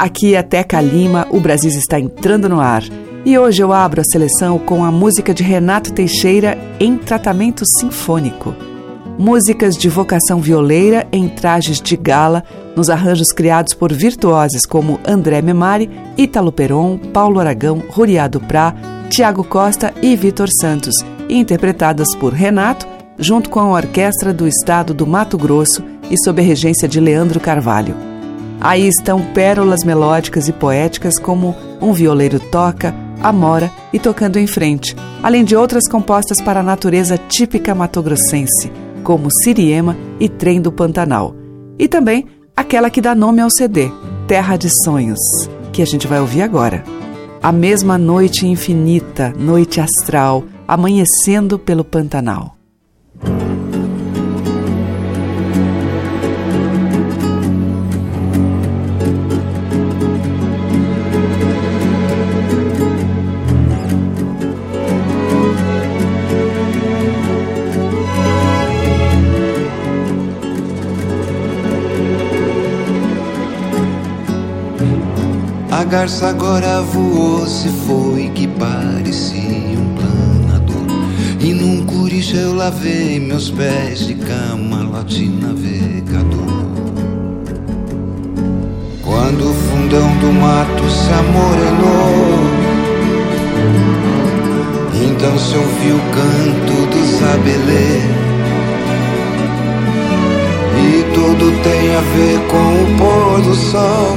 Aqui é Teca Lima, o Brasil está entrando no ar. E hoje eu abro a seleção com a música de Renato Teixeira em tratamento sinfônico. Músicas de vocação violeira em trajes de gala, nos arranjos criados por virtuosos como André Memari, Ítalo Peron, Paulo Aragão, Ruriado Prá, Tiago Costa e Vitor Santos, interpretadas por Renato, junto com a Orquestra do Estado do Mato Grosso e sob a regência de Leandro Carvalho. Aí estão pérolas melódicas e poéticas como Um Violeiro Toca, Amora e Tocando em Frente, além de outras compostas para a natureza típica matogrossense, como Siriema e Trem do Pantanal. E também aquela que dá nome ao CD, Terra de Sonhos, que a gente vai ouvir agora. A mesma noite infinita, noite astral, amanhecendo pelo Pantanal. A garça agora voou, se foi que parecia um planador. E num curicho eu lavei meus pés de camarote navegador. Quando o fundão do mato se amorenou, então se ouviu o canto dos abelê. E tudo tem a ver com o pôr do sol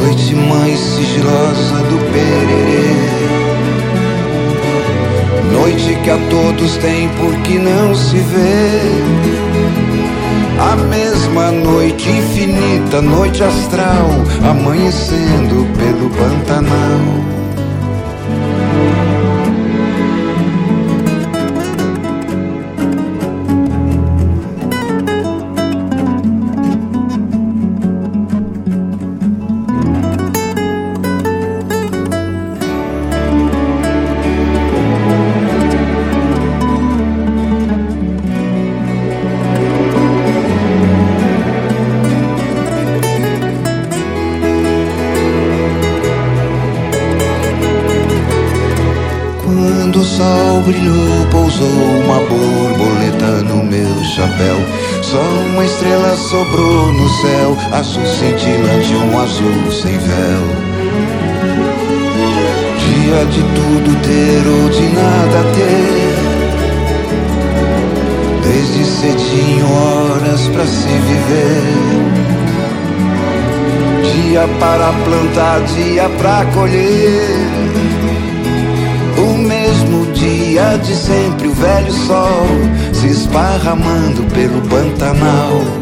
noite mais sigilosa do pererê. Noite que a todos tem porque não se vê. A mesma noite infinita, noite astral, amanhecendo pelo Pantanal. O sol brilhou, pousou uma borboleta no meu chapéu. Só uma estrela sobrou no céu, azul cintila de um azul sem véu. Dia de tudo ter ou de nada ter. Desde cedinho, horas pra se viver. Dia para plantar, dia pra colher mesmo dia de sempre, o velho sol se esparramando pelo Pantanal.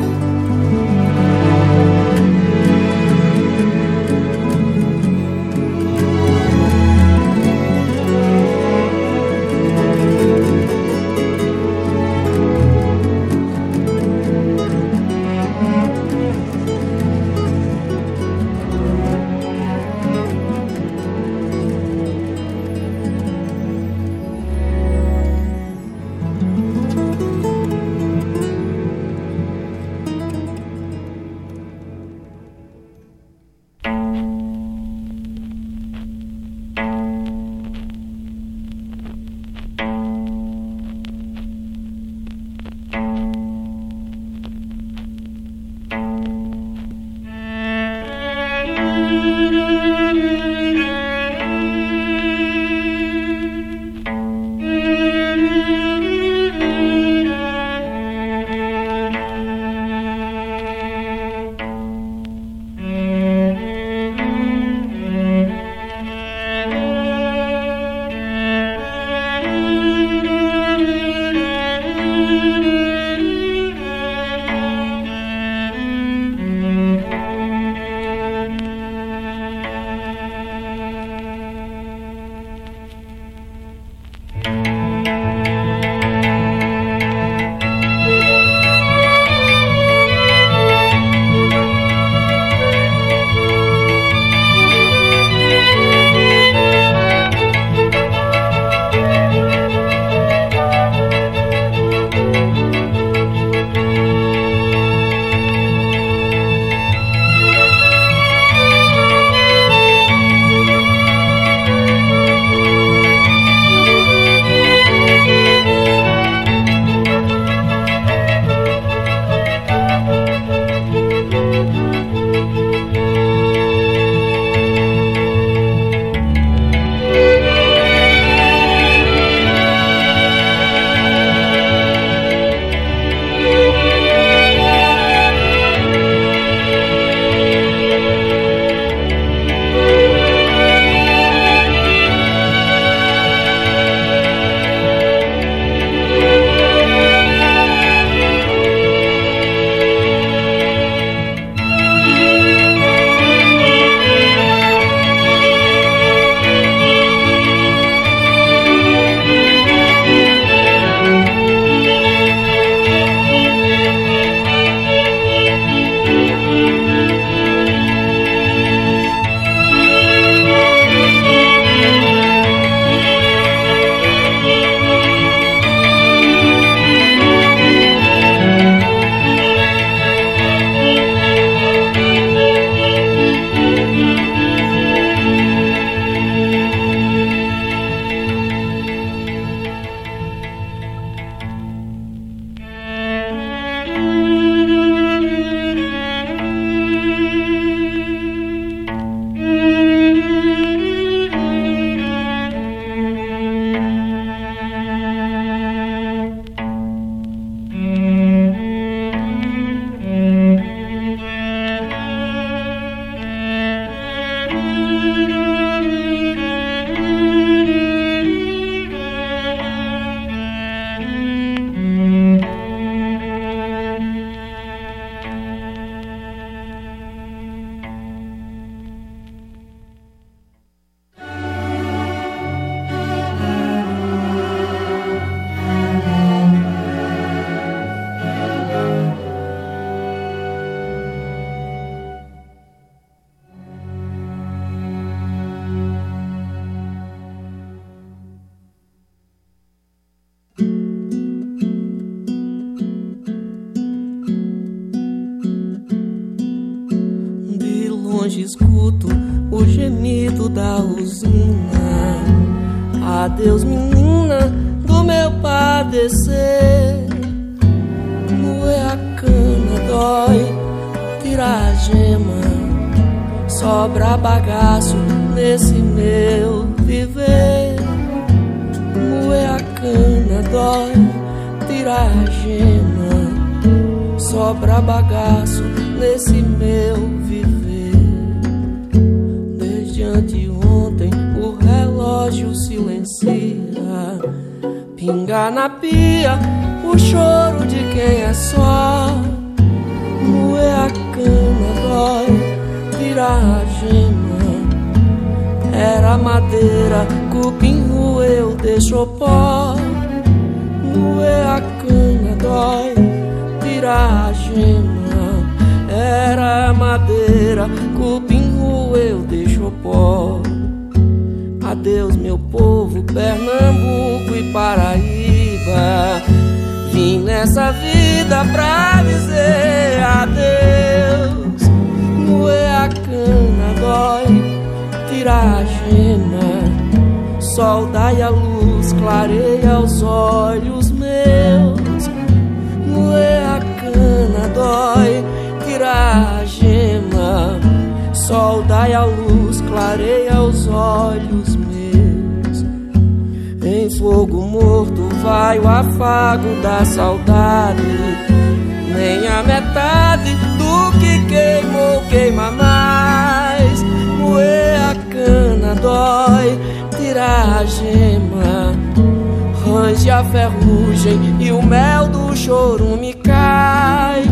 Sobra bagaço nesse meu viver. Desde anteontem o relógio silencia. Pinga na pia o choro de quem é só. Moer a cana dói, tirar a gema. Era madeira, cupim eu deixo pó. Moer a cana dói, tirar a gema. Era madeira, cupim eu deixo pó. Adeus, meu povo, Pernambuco e Paraíba. Vim nessa vida pra dizer adeus. Moer a cana dói, tirar a gema. Sol dai a luz, clareia os olhos meus. Moer a dói, tirar a gema. Sol dai a luz, clareia os olhos meus. Em fogo morto vai o afago da saudade. Nem a metade do que queimou queima mais. Moer a cana dói, tirar a gema. Range a ferrugem e o mel do chorume cai.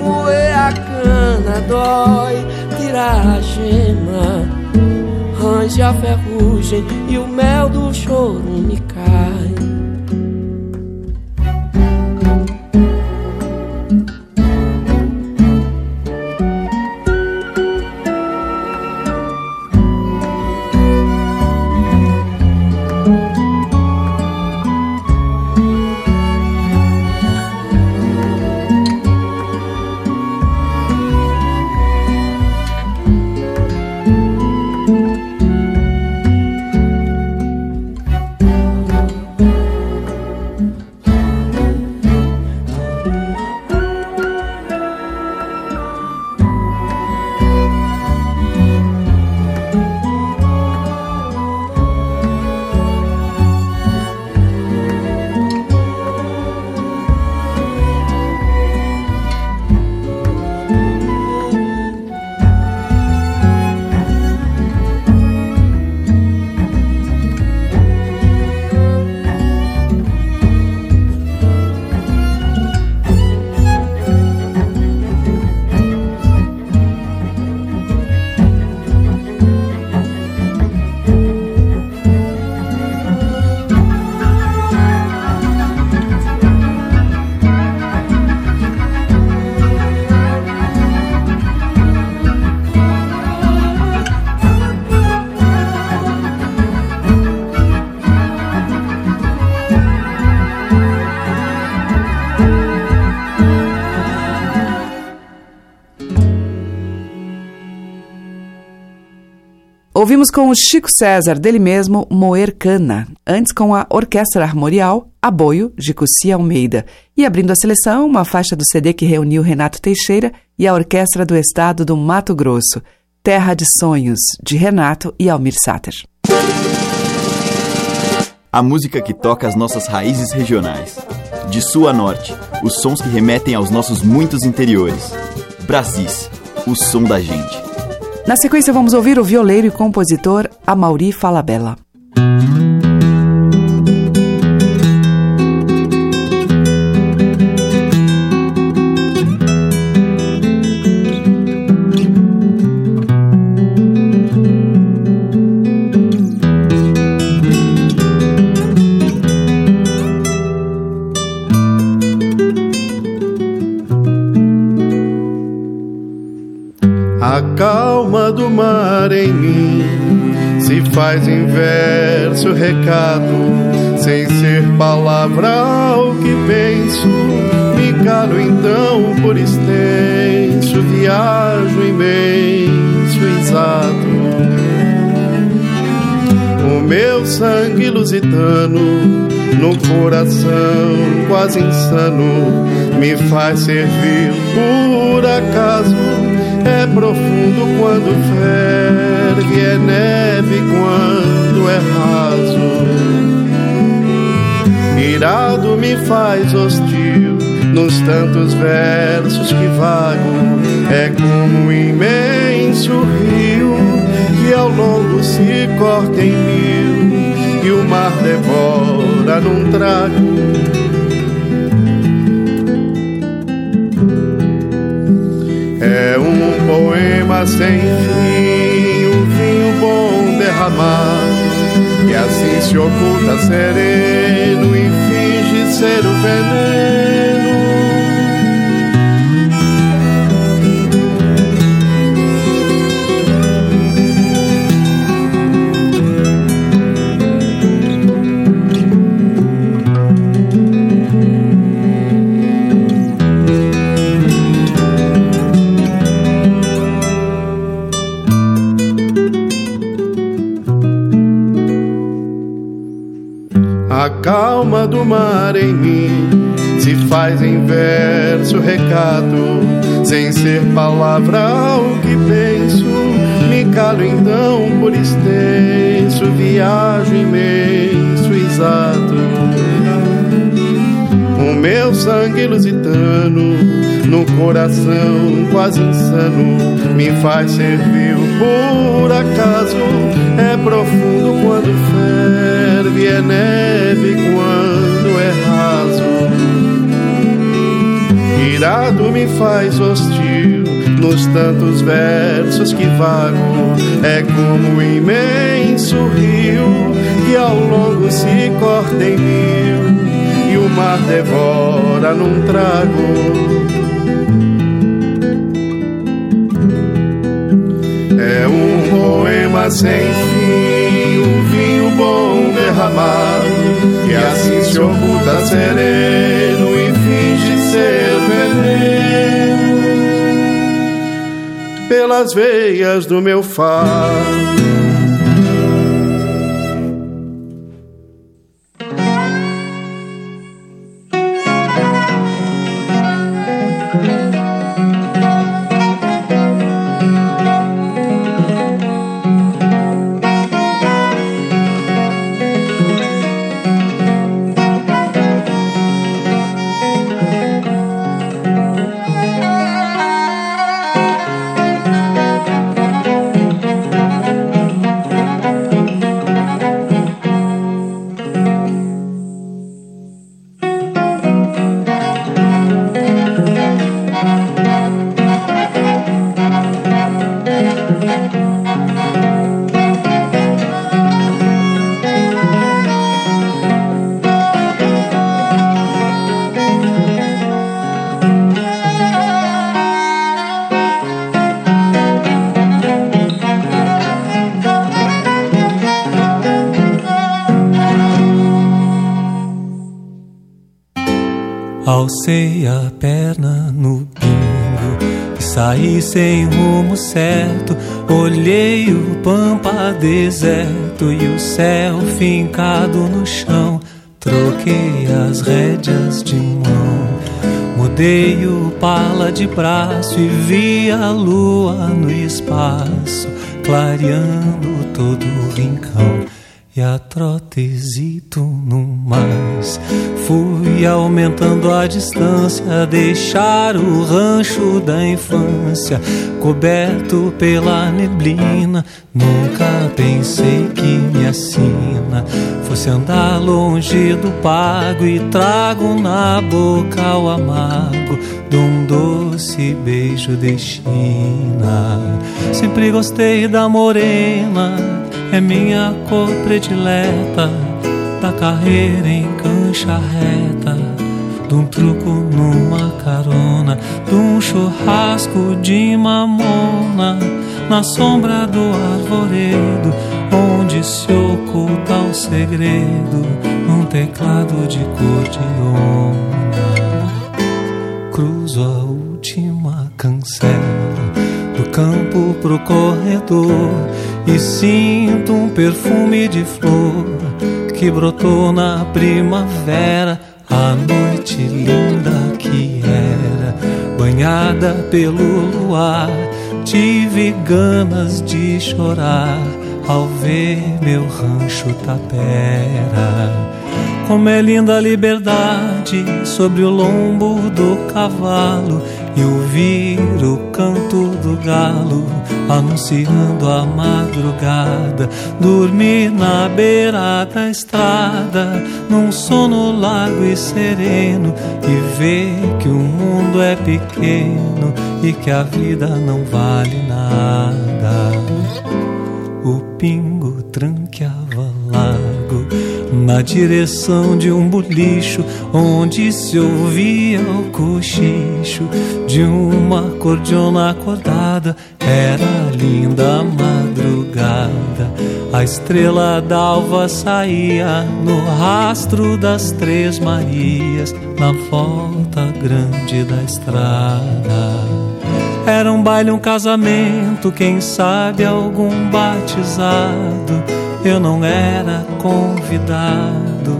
Moer a cana dói, tirar a gema. Range a ferrugem e o mel do chorume cai. Ouvimos com o Chico César, dele mesmo, Moer Cana. Antes com a Orquestra Armorial, Aboio, de Cussi Almeida. E abrindo a seleção, uma faixa do CD que reuniu Renato Teixeira e a Orquestra do Estado do Mato Grosso. Terra de Sonhos, de Renato e Almir Sater. A música que toca as nossas raízes regionais. De sul a norte, os sons que remetem aos nossos muitos interiores. Brasis, o som da gente. Na sequência, vamos ouvir o violeiro e compositor Amauri Falabella. em mim. Se faz inverso recado, sem ser palavra o que penso. Me calo então por extenso, viajo imenso, exato. O meu sangue lusitano no coração quase insano me faz servir por acaso Profundo quando ferve, é neve quando é raso. Irado me faz hostil nos tantos versos que vago, é como um imenso rio que ao longo se corta em mil e o mar devora num trago. É um poema sem fim, um vinho bom derramado, que assim se oculta sereno e finge ser o veneno mar em mim se faz em verso recado, sem ser palavra o que penso. Me calo então por extenso, viajo imenso, exato. O meu sangue lusitano, no coração quase insano, me faz servir por acaso. É profundo quando ferve, é neve quando raso. Irado me faz hostil nos tantos versos que vago. É como um imenso rio que ao longo se corta em mil e o mar devora num trago. É um poema sem fim, um vinho bom derramado, que assim se oculta sereno e finge ser veneno pelas veias do meu fado. Sem rumo certo. Olhei o pampa deserto e o céu fincado no chão. Troquei as rédeas de mão, mudei o pala de braço e vi a lua no espaço, clareando todo o rincão e a trotezito no mais. Fui aumentando a distância, deixar o rancho da infância coberto pela neblina. Nunca pensei que minha sina fosse andar longe do pago e trago na boca o amargo de um doce beijo de China. Sempre gostei da morena, é minha cor predileta, da carreira em cancha reta, de um truco numa carona, de um churrasco de mamona, na sombra do arvoredo, onde se oculta o segredo, num teclado de cor de onda. Cruzo a última cancela do campo pro corredor e sinto um perfume de flor que brotou na primavera, a noite linda que era, banhada pelo luar. Tive ganas de chorar ao ver meu rancho tapera. Como é linda a liberdade sobre o lombo do cavalo e ouvir o canto do galo anunciando a madrugada. Dormir na beira da estrada, num sono largo e sereno e ver que o mundo é pequeno e que a vida não vale nada. O pingo tranqueava largo na direção de um bolicho onde se ouvia o cochicho de uma cordiona acordada. Era linda a madrugada, a estrela d'alva saía no rastro das Três Marias na volta grande da estrada. Era um baile, um casamento, quem sabe algum batizado eu não era convidado,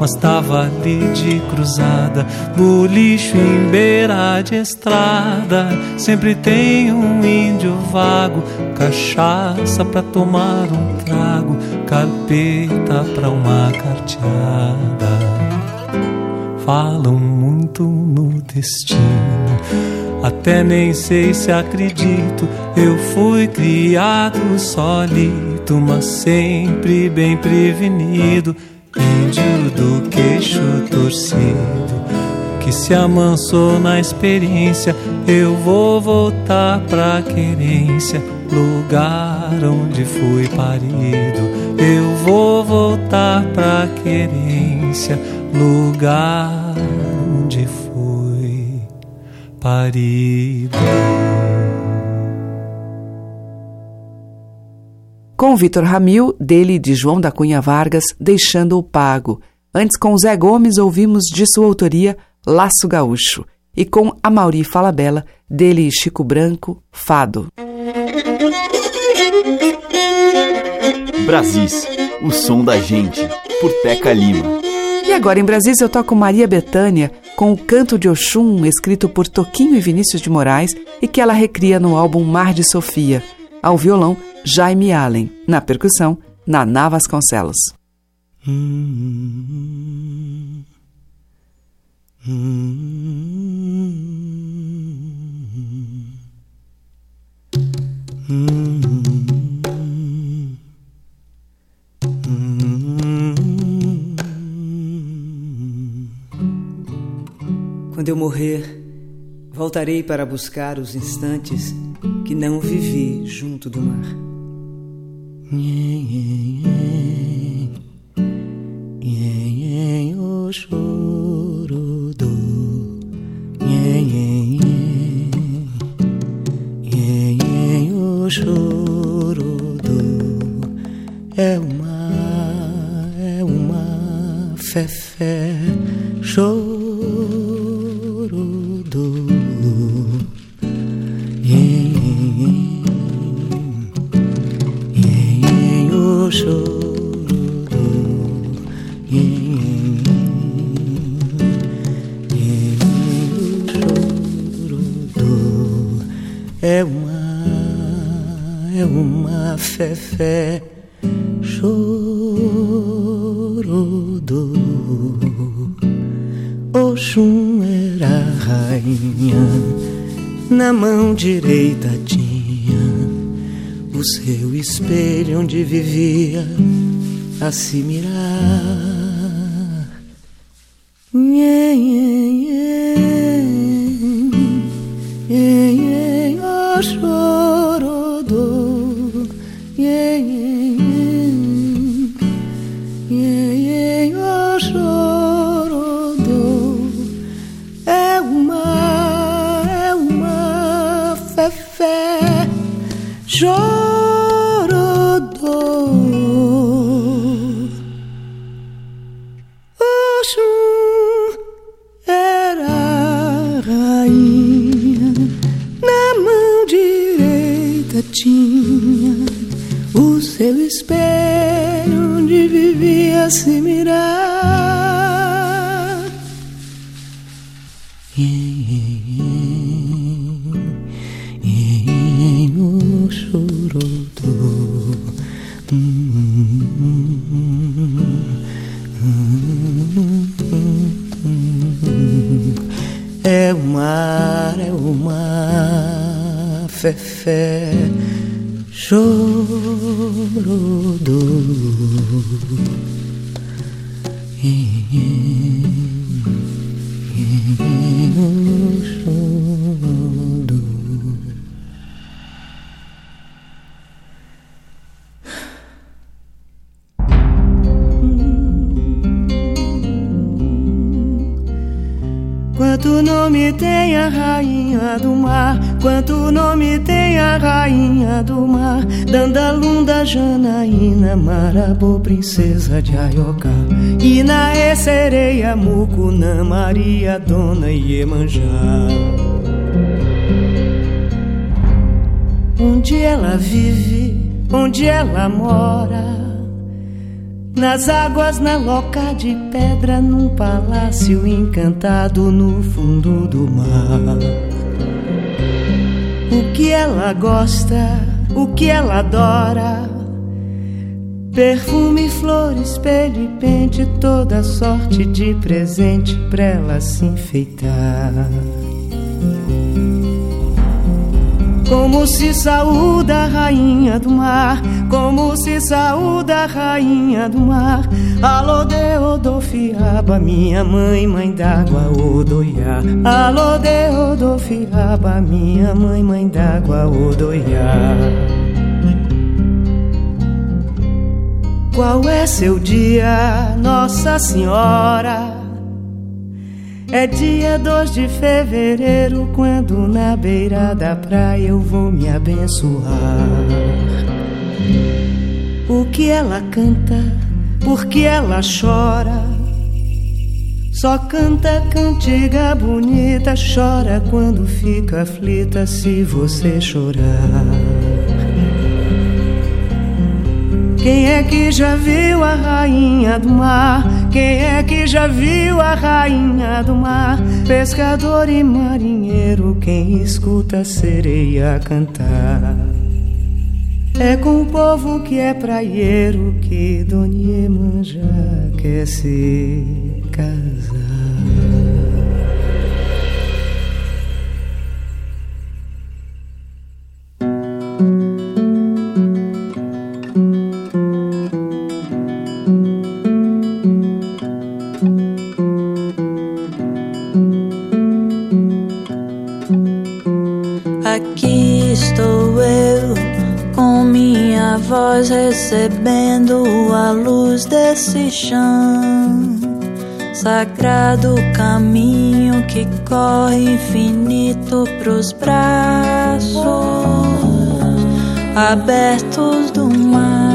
mas tava ali de cruzada, bolicho em beira de estrada. Sempre tem um índio vago, cachaça pra tomar um trago, carpeta pra uma carteada. Falam muito no destino até nem sei se acredito, eu fui criado solito, mas sempre bem prevenido. Índio do queixo torcido, que se amansou na experiência. Eu vou voltar pra querência, lugar onde fui parido. Eu vou voltar pra querência, lugar parido. Com Vitor Ramil, dele e de João da Cunha Vargas, Deixando o Pago. Antes, com Zé Gomes, ouvimos de sua autoria Laço Gaúcho. E com Amauri Falabella, dele e Chico Branco, Fado. Brasis, o som da gente, por Teca Lima. E agora em Brasília eu toco Maria Bethânia com o canto de Oxum, escrito por Toquinho e Vinícius de Moraes e que ela recria no álbum Mar de Sofia. Ao violão, Jaime Allen. Na percussão, Naná Vasconcelos. Hum, hum, hum, Quando eu morrer, voltarei para buscar os instantes que não vivi junto do mar. O choro do o choro do é uma é uma fé fé choro fé, fé, choro do Oxum era rainha, na mão direita tinha seu espelho onde vivia a se mirar. Marabô, princesa de Ayoká. Inaê, sereia, Mucunã, Maria, Dona Iemanjá. Onde ela vive, onde ela mora? Nas águas, na loca de pedra, num palácio encantado no fundo do mar. O que ela gosta, o que ela adora. Perfume, flor, espelho e pente, toda sorte de presente pra ela se enfeitar. Como se saúda a rainha do mar, como se saúda a rainha do mar. Alô de Odofiaba, minha mãe, mãe d'água, Odoiá. Alô de Odofiaba, minha mãe, mãe d'água, Odoiá. Qual é seu dia, Nossa Senhora? É dia 2 de fevereiro, quando na beira da praia eu vou me abençoar. O que ela canta, por que ela chora? Só canta cantiga bonita, chora quando fica aflita se você chorar. Quem é que já viu a rainha do mar? Quem é que já viu a rainha do mar? Pescador e marinheiro, quem escuta a sereia cantar? É com o povo que é praieiro que Dona Iemanjá quer se casar. Chão. Sagrado caminho que corre infinito pros braços abertos do mar.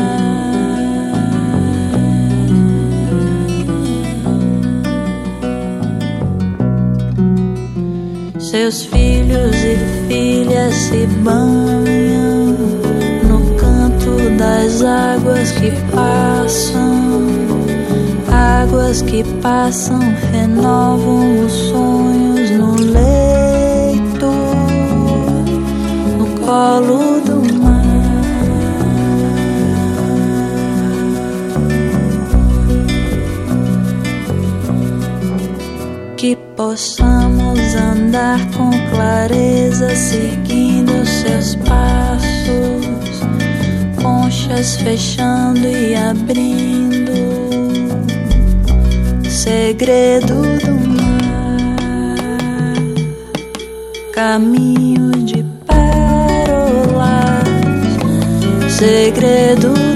Seus filhos e filhas se banham no canto das águas que passam. Águas que passam renovam os sonhos no leito, no colo do mar. Que possamos andar com clareza, seguindo seus passos, conchas fechando e abrindo, segredo do mar, caminho de pérolas, segredo do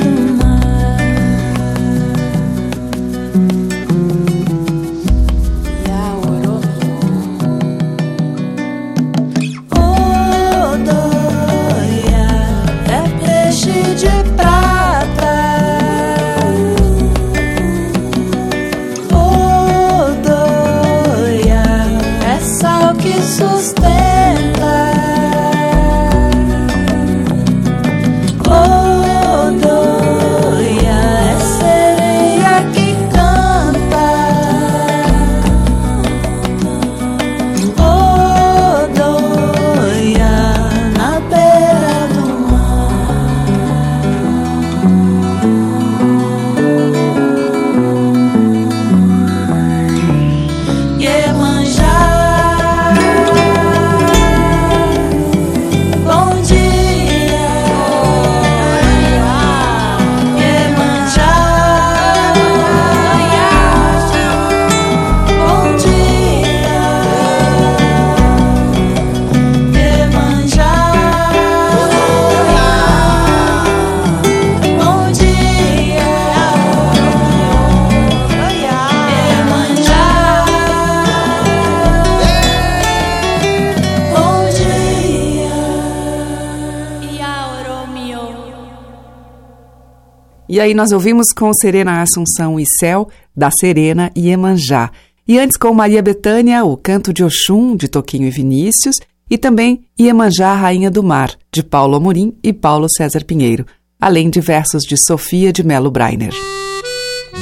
E aí nós ouvimos com Serena Assunção e Céu, da Serena e Emanjá. E antes com Maria Betânia, o Canto de Oxum, de Toquinho e Vinícius, e também Iemanjá, Rainha do Mar, de Paulo Amorim e Paulo César Pinheiro, além de versos de Sofia de Melo Breiner.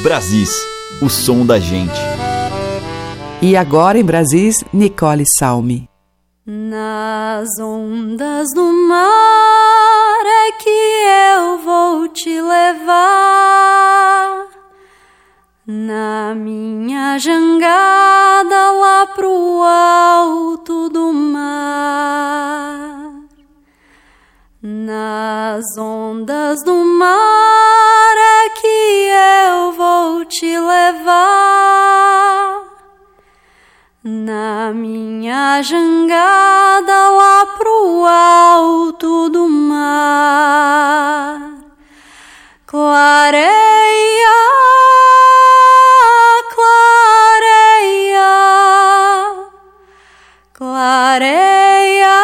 Brasis, o som da gente. E agora em Brasis, Nicole Salme. Nas ondas do mar levar na minha jangada lá pro alto do mar. Nas ondas do mar é que eu vou te levar na minha jangada lá pro alto do mar, clareia, clareia, clareia,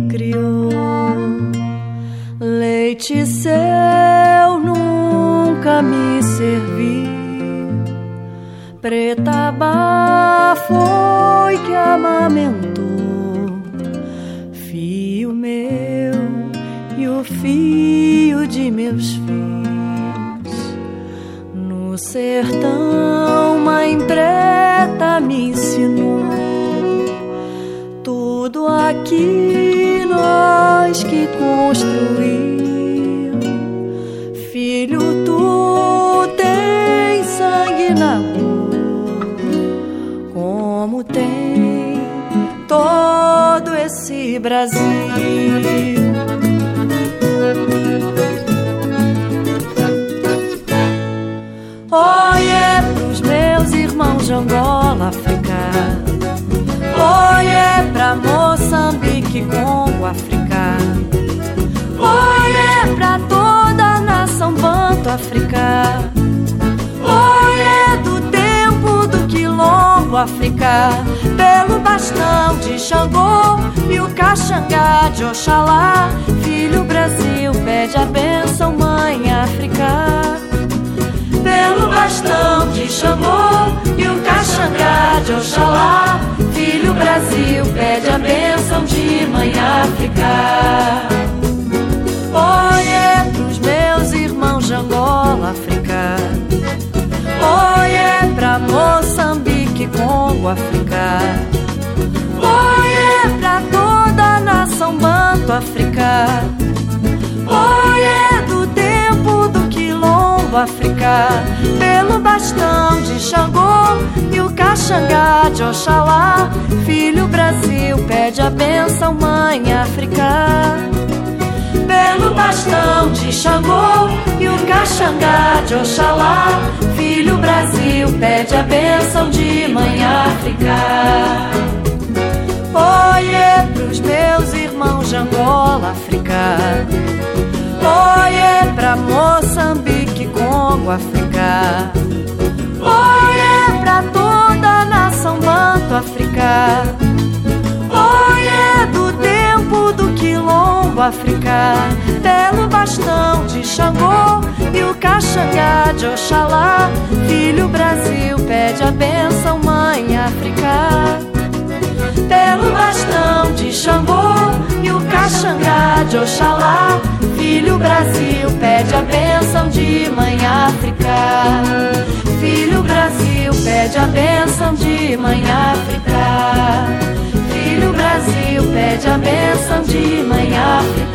criou, leite seu nunca me servi. Preta foi que amamentou, fio meu e o fio de meus filhos. No sertão, mãe preta me ensinou tudo aqui nós que construiu. Filho, tu tens sangue na rua, como tem todo esse Brasil. Olha pros meus irmãos de Angola, África. Olha pra Moçambique, Congo, África. Olha pra toda a nação banto, África. Olha do tempo do quilombo, África. Pelo bastão de Xangô e o caxangá de Oxalá. Filho Brasil, pede a bênção, mãe África pelo bastão de Xangô e o caxangá de Oxalá. Filho Brasil, pede a bênção de Mãe África. Olha pros meus irmãos de Angola, África. Olha pra Moçambique, Congo, África. Olha pra toda a nação banto, África. Quilombo, Pelo bastão de Xangô e o caxangá de Oxalá. Filho Brasil, pede a bênção, mãe África. Pelo bastão de Xangô e o caxangá de Oxalá. Filho Brasil, pede a bênção de mãe África. Olha pros meus irmãos de Angola, África. Pra Moçambique, Congo, África. Olha pra toda a nação banto, África. Olha do tempo do quilombo, África. Pelo bastão de Xangô e o caxangá de Oxalá. Filho Brasil, pede a bênção, mãe África pelo bastão de Xangô e o caxangá de Oxalá. Filho Brasil, pede a bênção de Mãe África. Filho Brasil, pede a bênção de Mãe África. Filho Brasil, pede a bênção de Mãe África.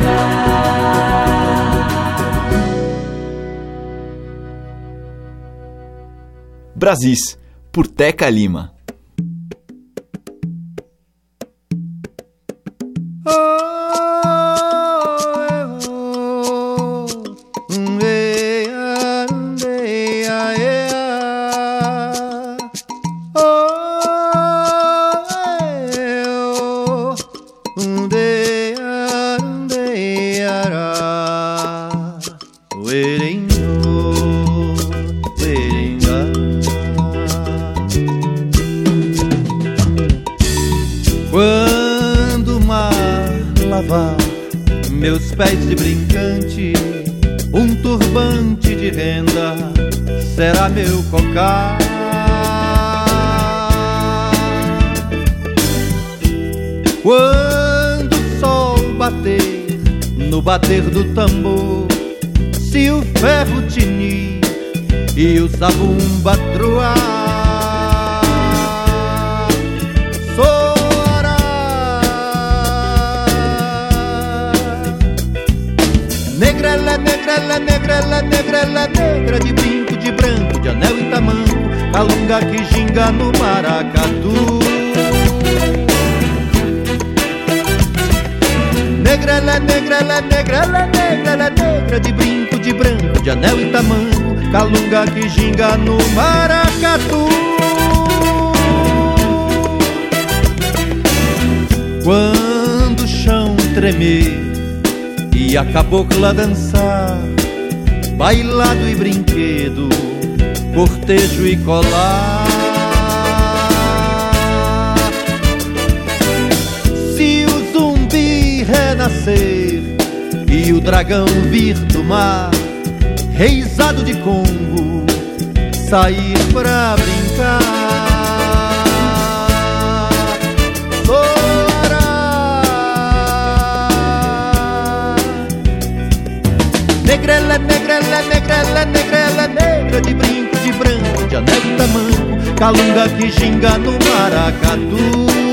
Brasis, por Teca Lima. Bater do tambor, se o ferro tinir e o sabumba troar. Negrela, negrela, negrela, negrela, negra de brinco, de branco, de anel e tamanco, calunga que ginga no maracatu. Negrela, negrela, negrela, negrela, negra de brinco, de branco, de anel e tamanco, calunga que ginga no maracatu. Quando o chão tremer e a cabocla dançar, bailado e brinquedo, cortejo e colar. Renascer e o dragão vir do mar, reizado de Congo, sair pra brincar. Negrela, negrela, negrela, negrela, negra de brinco, de branco, de anel tamanco, calunga que ginga no maracatu.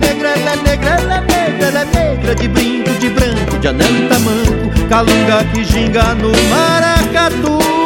Negrela, negrela, negrela, negrela, negra de brinco, de branco, de anel e tamanco, calunga que ginga no maracatu.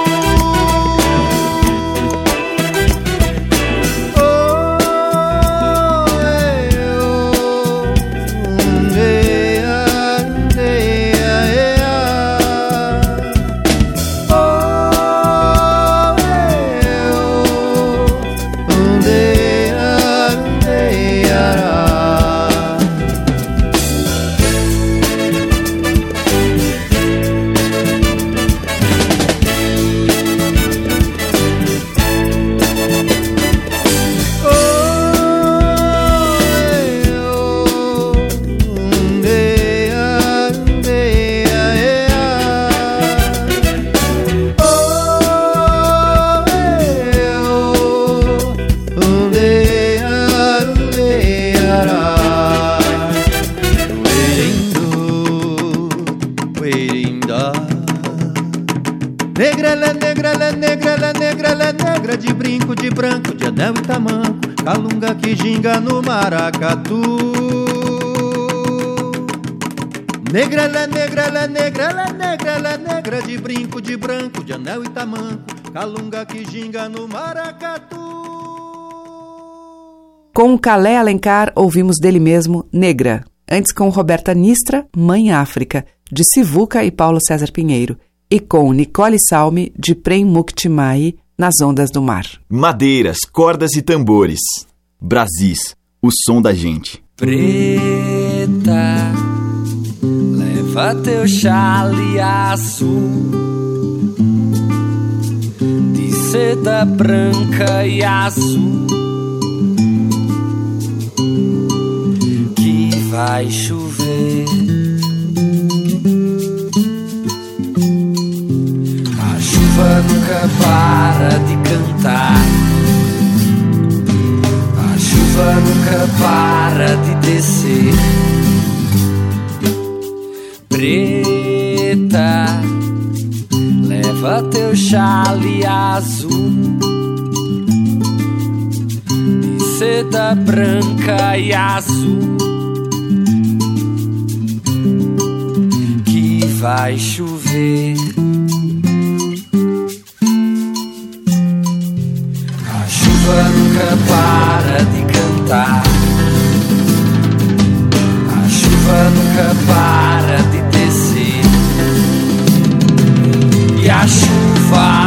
Com Calé Alencar, ouvimos dele mesmo Negra. Antes com Roberta Nistra, Mãe África, de Sivuca e Paulo César Pinheiro. E com Nicole Salme, de Prem Muktimai, Nas Ondas do Mar. Madeiras, cordas e tambores. Brasis, o som da gente. Preta, leva teu chaleaço de seda branca e azul vai chover. A chuva nunca para de cantar chuva nunca para de descer. Preta, leva teu chale azul seda branca e azul vai chover. A chuva nunca para de cantar. A chuva nunca para de descer. E a chuva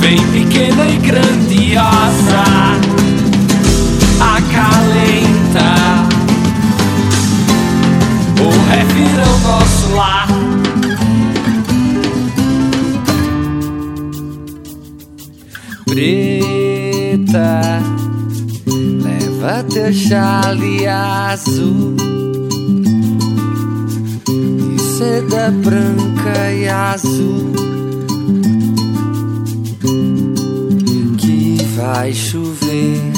vem pequena e grandiosa, refira o nosso lar. Preto canta. Leva teu chale azul de seda branca e azul que vai chover.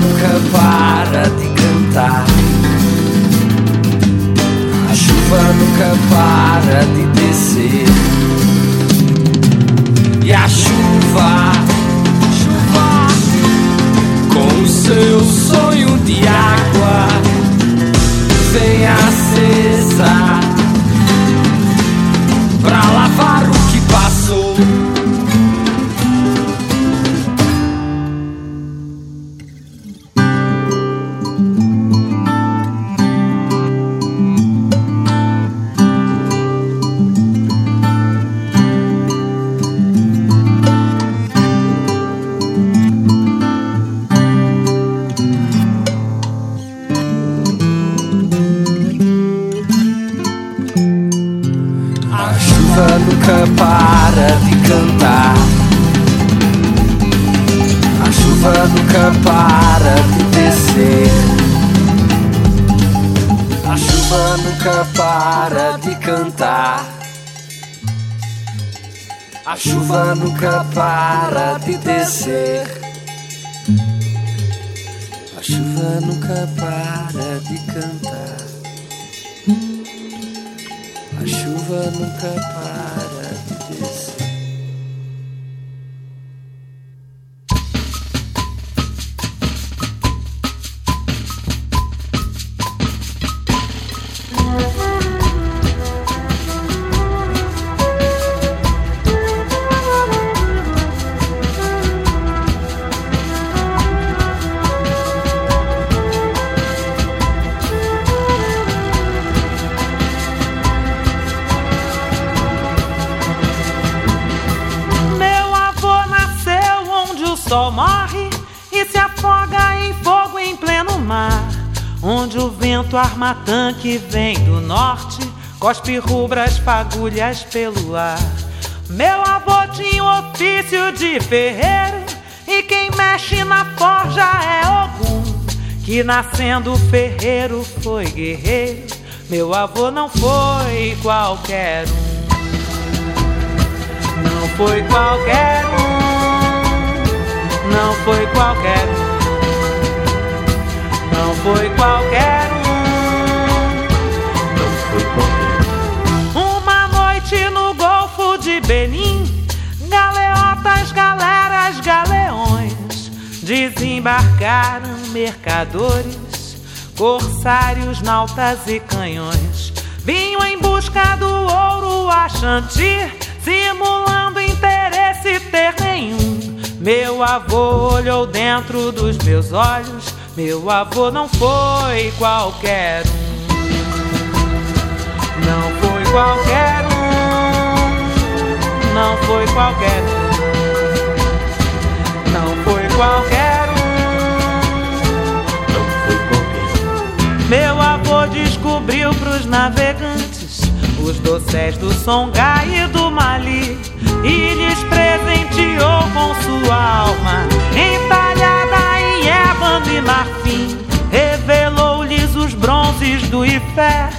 Nunca para de cantar. A chuva nunca para de descer. E a chuva, sol morre e se afoga em fogo em pleno mar. Onde o vento arma tanque vem do norte, cospe rubras fagulhas pelo ar. Meu avô tinha ofício de ferreiro e quem mexe na forja é Ogum. Que nascendo ferreiro foi guerreiro. Meu avô não foi qualquer um. Não foi qualquer um, não foi qualquer um, não foi qualquer um, não foi qualquer um. Uma noite no Golfo de Benin, galeotas, galeras, galeões desembarcaram mercadores, corsários, nautas e canhões. Vinham em busca do ouro a chantir simulando interesse ter nenhum. Meu avô olhou dentro dos meus olhos. Meu avô não foi qualquer um. Não foi qualquer um. Não foi qualquer um. Não foi qualquer um. Não foi qualquer um. Meu avô descobriu pros navegantes os dosséis do Songhai e do Mali e lhes presenteou com sua alma entalhada em ébano e marfim. Revelou-lhes os bronzes do Ifé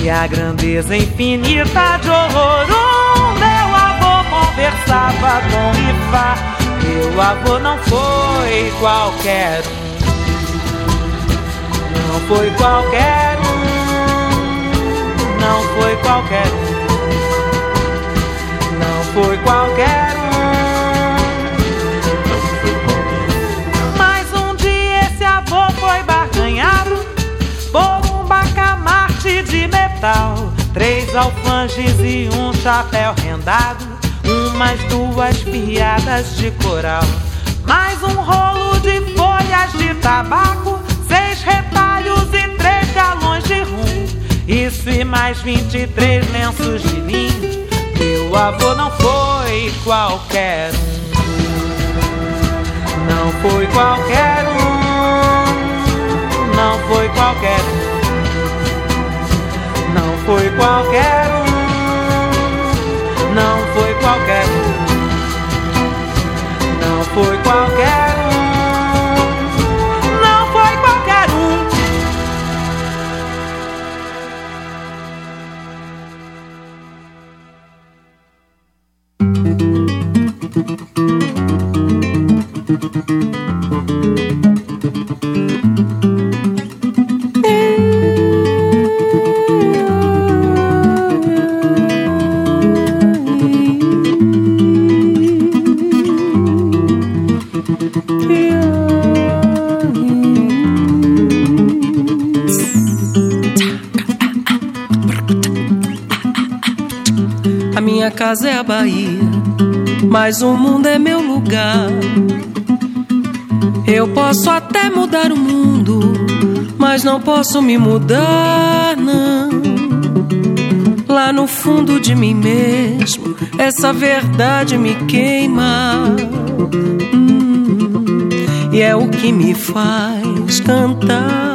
e a grandeza infinita de Ororum. Meu avô conversava com Ifá. Meu avô não foi qualquer um. Não foi qualquer um não foi qualquer um. Foi qualquer um. Mas um dia esse avô foi barganhado por um bacamarte de metal. Três alfanges e um chapéu rendado. Umas duas piadas de coral. Mais um rolo de folhas de tabaco. Seis retalhos e três galões de rum. Isso e mais 23 lenços de linho. Meu avô não foi qualquer um. Não foi qualquer um. Não foi qualquer um. Não foi qualquer um. Não foi qualquer um. Não foi qualquer um. Casa é a Bahia, mas o mundo é meu lugar. Eu posso até mudar o mundo, mas não posso me mudar, não. Lá no fundo de mim mesmo, essa verdade me queima. Hum, e é o que me faz cantar.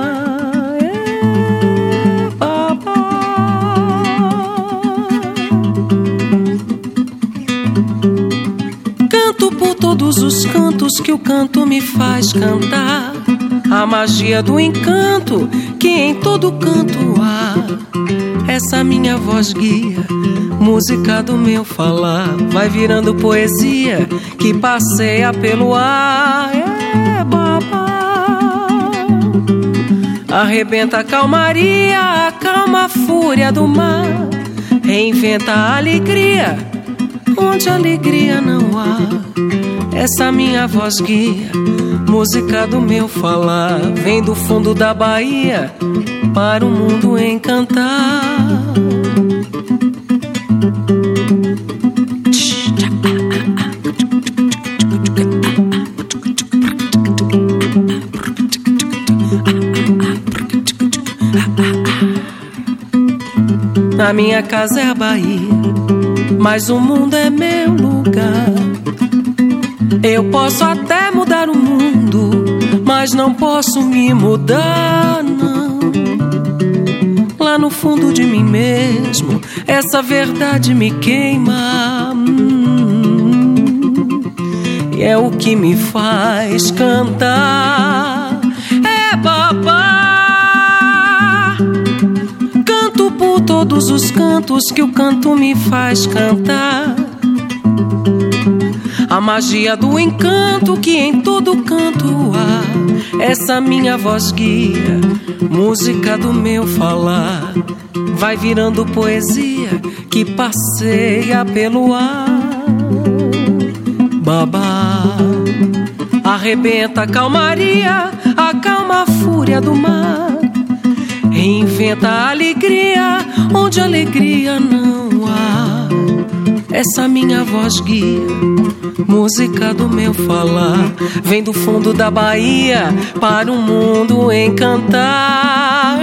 Os cantos que o canto me faz cantar. A magia do encanto que em todo canto há. Essa minha voz guia, música do meu falar, vai virando poesia que passeia pelo ar. É babá. Arrebenta a calmaria, acalma a fúria do mar, reinventa a alegria onde alegria não há. Essa minha voz guia, música do meu falar, vem do fundo da Bahia para o mundo encantar. A minha casa é a Bahia, mas o mundo é meu lugar. Eu posso até mudar o mundo, mas não posso me mudar, não. Lá no fundo de mim mesmo, essa verdade me queima. Hum, e é o que me faz cantar. É babá. Canto por todos os cantos que o canto me faz cantar a magia do encanto que em todo canto há. Essa minha voz guia, música do meu falar, vai virando poesia que passeia pelo ar. Babá, arrebenta a calmaria, acalma a fúria do mar. Reinventa a alegria onde alegria não. Essa minha voz guia música do meu falar, vem do fundo da Bahia para o mundo encantar.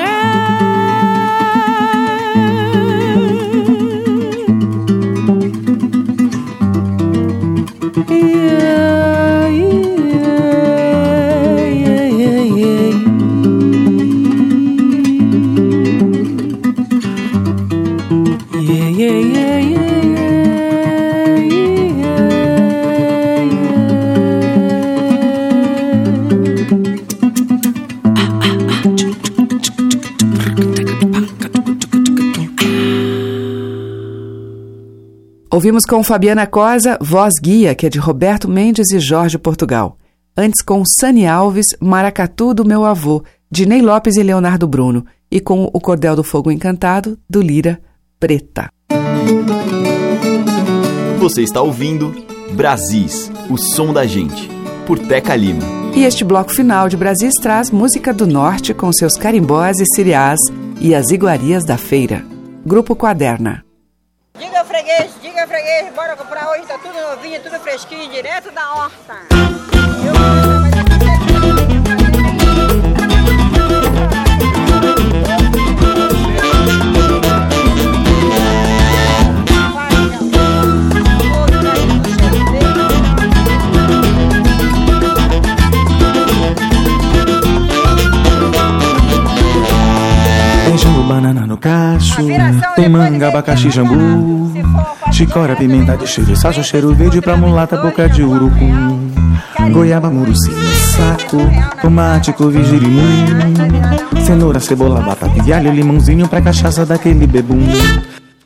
Ouvimos com Fabiana Cosa, Voz Guia, que é de Roberto Mendes e Jorge Portugal. Antes com Sani Alves, Maracatu do Meu Avô, de Ney Lopes e Leonardo Bruno. E com O Cordel do Fogo Encantado, do Lira Preta. Você está ouvindo Brasis, o som da gente, por Teca Lima. E este bloco final de Brasis traz música do Norte com seus carimbós e siriás e as iguarias da feira. Grupo Quaderna. Diga freguês, freguês, bora comprar hoje, tá tudo novinho, tudo fresquinho, direto da horta. Eu... banana no cacho, tem manga, abacaxi, jambu, chicora, pimenta de cheiro, sacho, cheiro verde pra mulata, boca de urucum, goiaba, muruci, saco, tomate, couve, girimum, cenoura, cebola, batata e alho, limãozinho pra cachaça daquele bebum.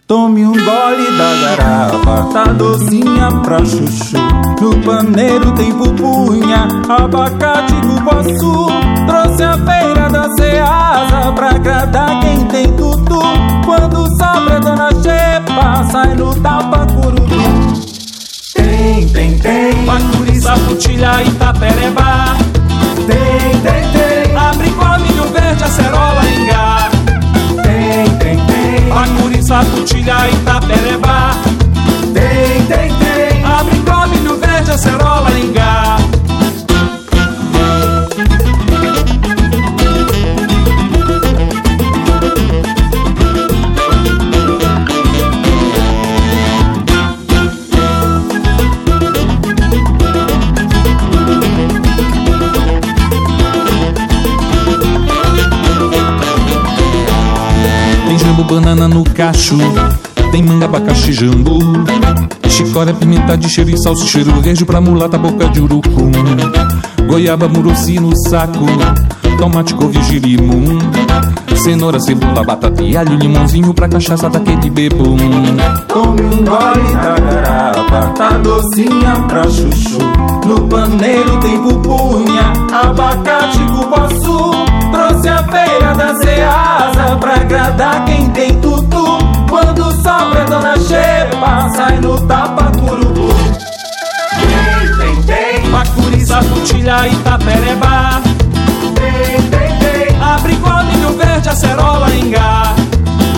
Tome um gole da garapa, tá docinha pra chuchu. No paneiro tem pupunha, abacate, cupuaçu. Trouxe a feira da Ceasa pra agradar quem tem tudo. Quando sobra dona Xepa, sai no tapa curutu. Tem, tem, tem. Bacuri, saputilha, Itapereba. Tem, tem, tem. Abricó, milho verde, acerola, tem. Bacuri, saputilha, Itapereba. Tem, tem, tem. Abricó, milho verde, acerola, ingá. Banana no cacho. Tem manga, abacaxi, jambu. Chicória, pimenta de cheiro e salsa, cheiro verde pra mulata, boca de urucum. Goiaba, muruci no saco. Tomate, couve, girimum. Cenoura, cebola, batata e alho, limãozinho pra cachaça daquele bebum. Tome um gole da garapa, tá docinha pra chuchu. No paneiro tem pupunha, abacate, cupuaçu. Trouxe a feira da Ceasa pra agradar quem tem tudo. Quando sobra dona Xepa, sai no tapa curubu. Tem, tem, tem. Bacuri, saputilha, Itapereba. Tem, tem, tem. Abricó, milho verde, acerola, ingá.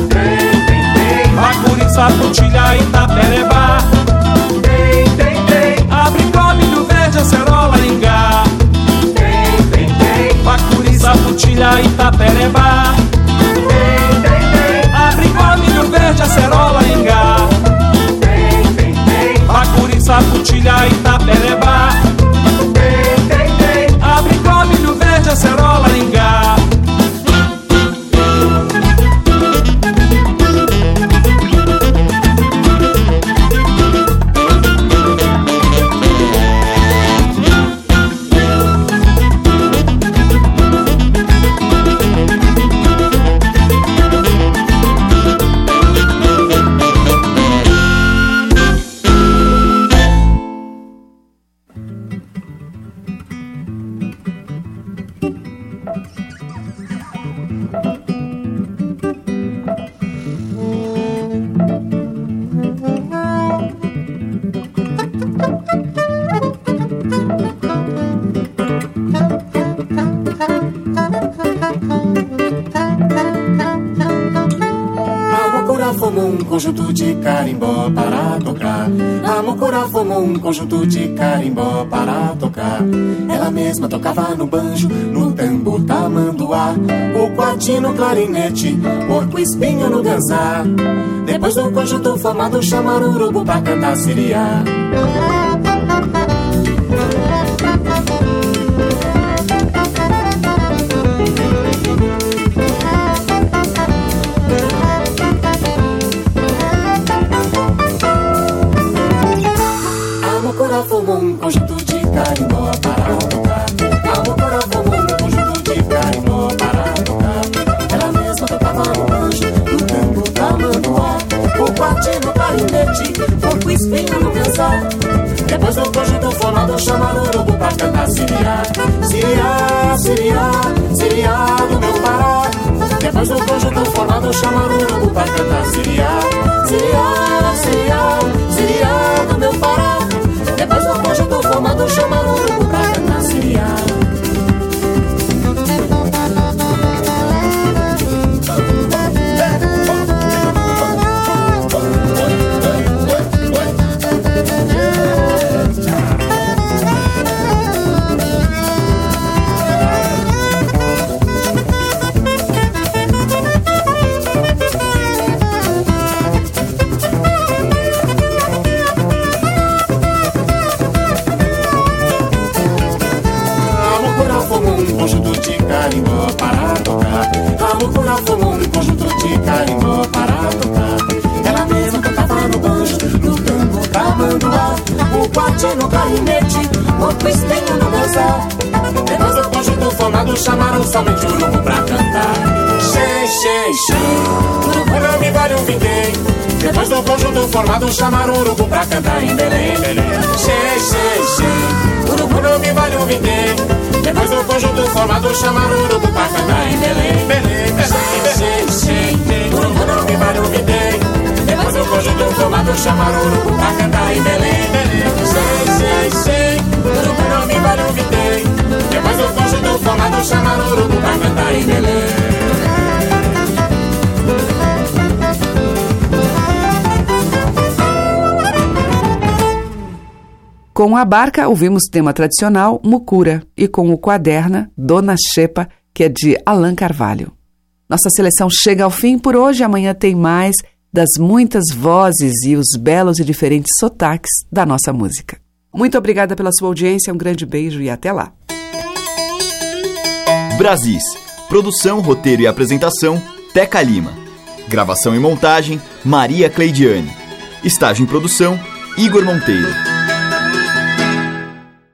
Tem, tem, tem. Bacuri, saputilha, Itapereba. Tem, tem, tem. Abricó, milho verde, acerola, ingá. Saputilha, tem, tem. Abricó, milho verde, acerola, tem. Bacuri, saputilha, Itapereba. Tem, conjunto de carimbó para tocar. Ela mesma tocava no banjo, no tambor tamanduá, o quati no clarinete, porco espinho no ganzá. Depois do conjunto formado, chamaram o urubu pra cantar siriá. Um conjunto de carimbó para tocar. A Mucura formou um conjunto de carimbó para tocar. Ela mesma tocava no banjo, no tambo da mandoá. O quati no clarinete, porco espinho no pensar. Depois do conjunto formado, chamaram o urubu pra cantar siriá. Siriá, siriá, siriá do meu Pará. Depois do conjunto formado, chamaram o urubu pra cantar siriá. Siriá, siriá, siriá do meu Pará. Depois do conjunto formado, chamaram o urubu pra cantar. Formado, chamar o urubu pra cantar em Belém. Sei, sei, sei, urubu não me vale um vintém. Depois do conjunto formado, chamar urubu pra cantar em Belém. Sei, sei, sei, urubu não me vale um vintém. Depois do conjunto formado, chamar urubu pra cantar em Belém. Sei, sei, sei, urubu não me vale um vintém. Depois do conjunto formado, chamar urubu pra cantar em Belém. Com a barca, ouvimos tema tradicional Mucura e com o quaderna Dona Xepa, que é de Allan Carvalho. Nossa seleção chega ao fim por hoje, amanhã tem mais das muitas vozes e os belos e diferentes sotaques da nossa música. Muito obrigada pela sua audiência, um grande beijo e até lá. Brasis. Produção, roteiro e apresentação, Teca Lima. Gravação e montagem, Maria Cleidiane. Estágio em produção, Igor Monteiro.